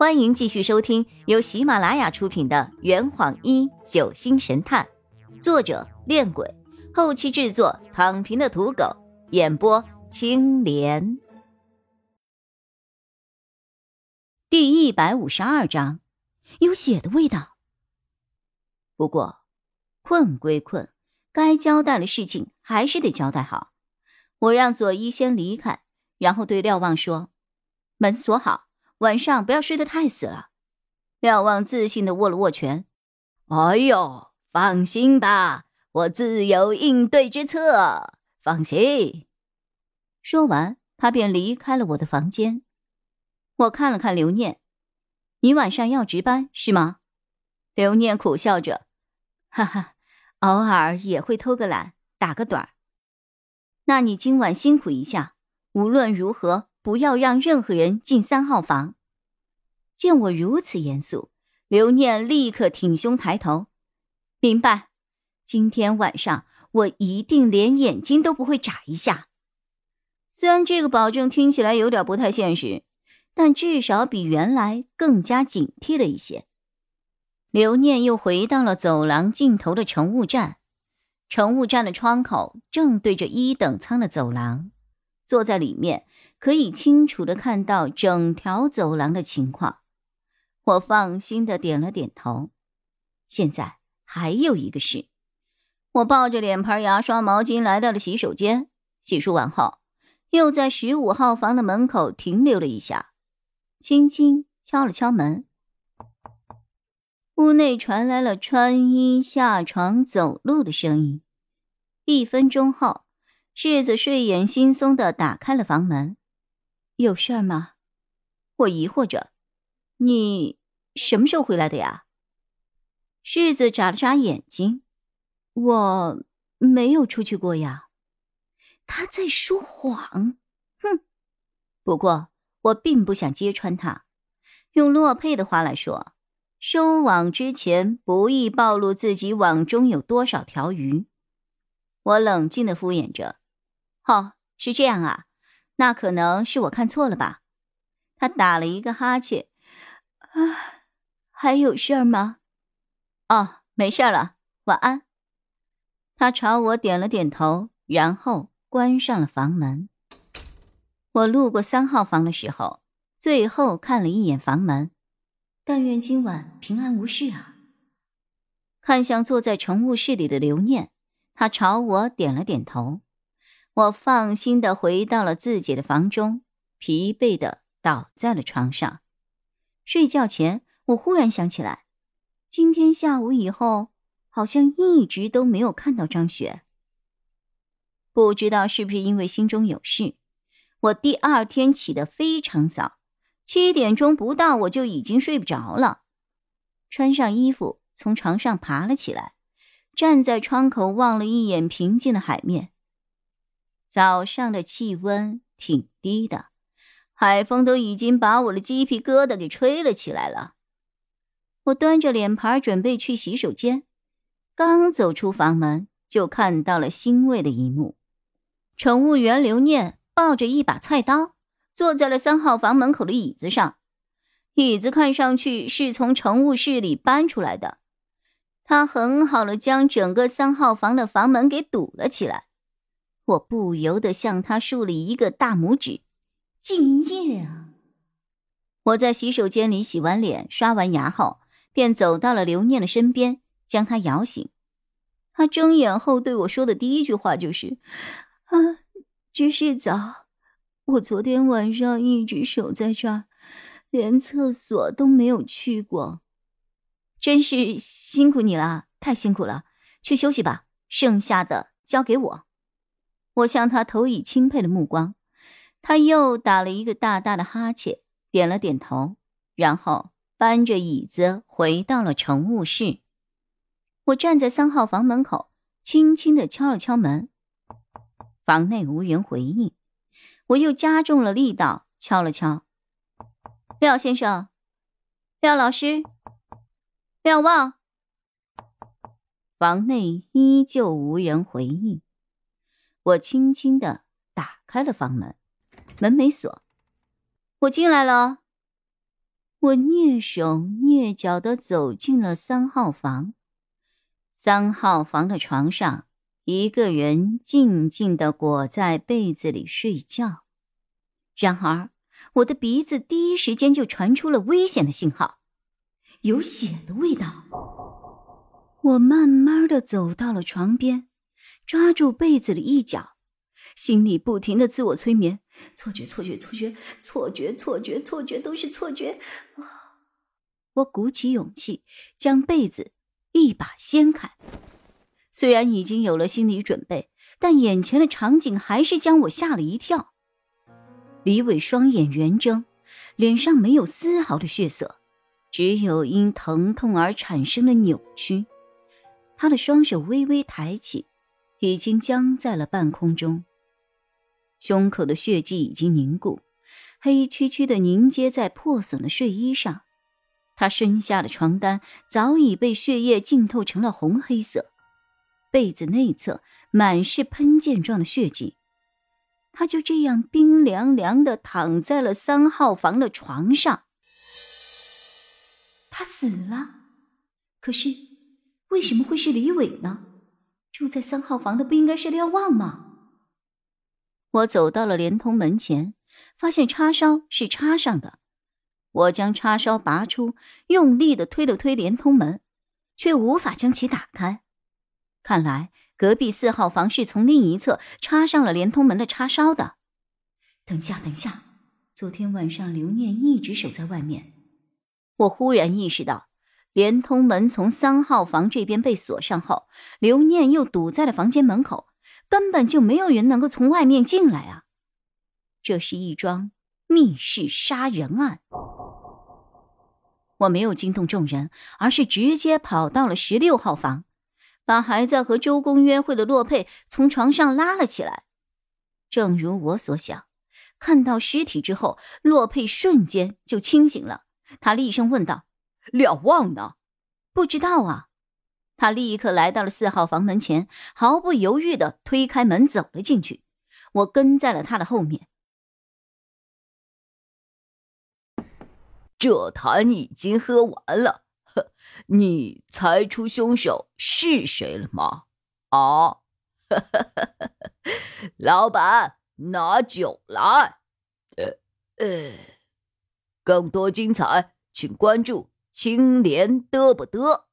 欢迎继续收听由喜马拉雅出品的《圆谎一九星神探》，作者：恋鬼，后期制作：躺平的土狗，演播：青莲。第一百五十二章，有血的味道。不过，困归困，该交代的事情还是得交代好。我让左一先离开，然后对廖望说：“门锁好。”晚上不要睡得太死了。廖望自信的握了握拳。哎呦，放心吧，我自有应对之策。放心。说完，他便离开了我的房间。我看了看刘念，你晚上要值班是吗？刘念苦笑着，哈哈，偶尔也会偷个懒，打个盹儿。那你今晚辛苦一下，无论如何。不要让任何人进三号房。见我如此严肃，刘念立刻挺胸抬头，明白。今天晚上我一定连眼睛都不会眨一下。虽然这个保证听起来有点不太现实，但至少比原来更加警惕了一些。刘念又回到了走廊尽头的乘务站，乘务站的窗口正对着一等舱的走廊，坐在里面。可以清楚的看到整条走廊的情况，我放心的点了点头。现在还有一个事，我抱着脸盆、牙刷、毛巾来到了洗手间，洗漱完后，又在十五号房的门口停留了一下，轻轻敲了敲门。屋内传来了穿衣、下床、走路的声音。一分钟后，世子睡眼惺忪的打开了房门。有事儿吗？我疑惑着。你什么时候回来的呀？世子眨了眨眼睛。我没有出去过呀。他在说谎。哼。不过我并不想揭穿他。用洛佩的话来说，收网之前不易暴露自己网中有多少条鱼。我冷静的敷衍着。哦，是这样啊。那可能是我看错了吧？他打了一个哈欠，啊，还有事儿吗？哦，没事了，晚安。他朝我点了点头，然后关上了房门。我路过三号房的时候，最后看了一眼房门，但愿今晚平安无事啊。看向坐在乘务室里的刘念，他朝我点了点头。我放心的回到了自己的房中，疲惫的倒在了床上。睡觉前，我忽然想起来，今天下午以后，好像一直都没有看到张雪。不知道是不是因为心中有事，我第二天起得非常早，七点钟不到我就已经睡不着了。穿上衣服，从床上爬了起来，站在窗口望了一眼平静的海面。早上的气温挺低的，海风都已经把我的鸡皮疙瘩给吹了起来了。我端着脸盘准备去洗手间，刚走出房门，就看到了欣慰的一幕：乘务员刘念抱着一把菜刀，坐在了三号房门口的椅子上。椅子看上去是从乘务室里搬出来的，他很好的将整个三号房的房门给堵了起来。我不由得向他竖了一个大拇指，敬业啊！我在洗手间里洗完脸、刷完牙后，便走到了刘念的身边，将他摇醒。他睁眼后对我说的第一句话就是：“啊，居士早，我昨天晚上一直守在这儿，连厕所都没有去过，真是辛苦你了，太辛苦了，去休息吧，剩下的交给我。”我向他投以钦佩的目光，他又打了一个大大的哈欠，点了点头，然后搬着椅子回到了乘务室。我站在三号房门口，轻轻的敲了敲门，房内无人回应。我又加重了力道，敲了敲：“廖先生，廖老师，廖望。”房内依旧无人回应。我轻轻的打开了房门，门没锁。我进来了。我蹑手蹑脚的走进了三号房。三号房的床上，一个人静静的裹在被子里睡觉。然而，我的鼻子第一时间就传出了危险的信号，有血的味道。我慢慢的走到了床边，抓住被子的一角。心里不停的自我催眠：错觉，错觉，错觉，错觉，错觉，错觉，都是错觉。我鼓起勇气，将被子一把掀开。虽然已经有了心理准备，但眼前的场景还是将我吓了一跳。李伟双眼圆睁，脸上没有丝毫的血色，只有因疼痛而产生的扭曲。他的双手微微抬起，已经僵在了半空中。胸口的血迹已经凝固，黑黢黢的凝结在破损的睡衣上。他身下的床单早已被血液浸透成了红黑色，被子内侧满是喷溅状的血迹。他就这样冰凉凉的躺在了三号房的床上。他死了，可是为什么会是李伟呢？住在三号房的不应该是廖望吗？我走到了连通门前，发现叉烧是插上的。我将叉烧拔出，用力的推了推连通门，却无法将其打开。看来隔壁四号房是从另一侧插上了连通门的叉烧的。等一下，等一下，昨天晚上刘念一直守在外面。我忽然意识到，连通门从三号房这边被锁上后，刘念又堵在了房间门口。根本就没有人能够从外面进来啊！这是一桩密室杀人案。我没有惊动众人，而是直接跑到了十六号房，把还在和周公约会的洛佩从床上拉了起来。正如我所想，看到尸体之后，洛佩瞬间就清醒了。他厉声问道：“了望呢？不知道啊。”他立刻来到了四号房门前，毫不犹豫的推开门走了进去。我跟在了他的后面。这坛已经喝完了，呵你猜出凶手是谁了吗？啊，老板，拿酒来。呃呃，更多精彩，请关注青莲得不得。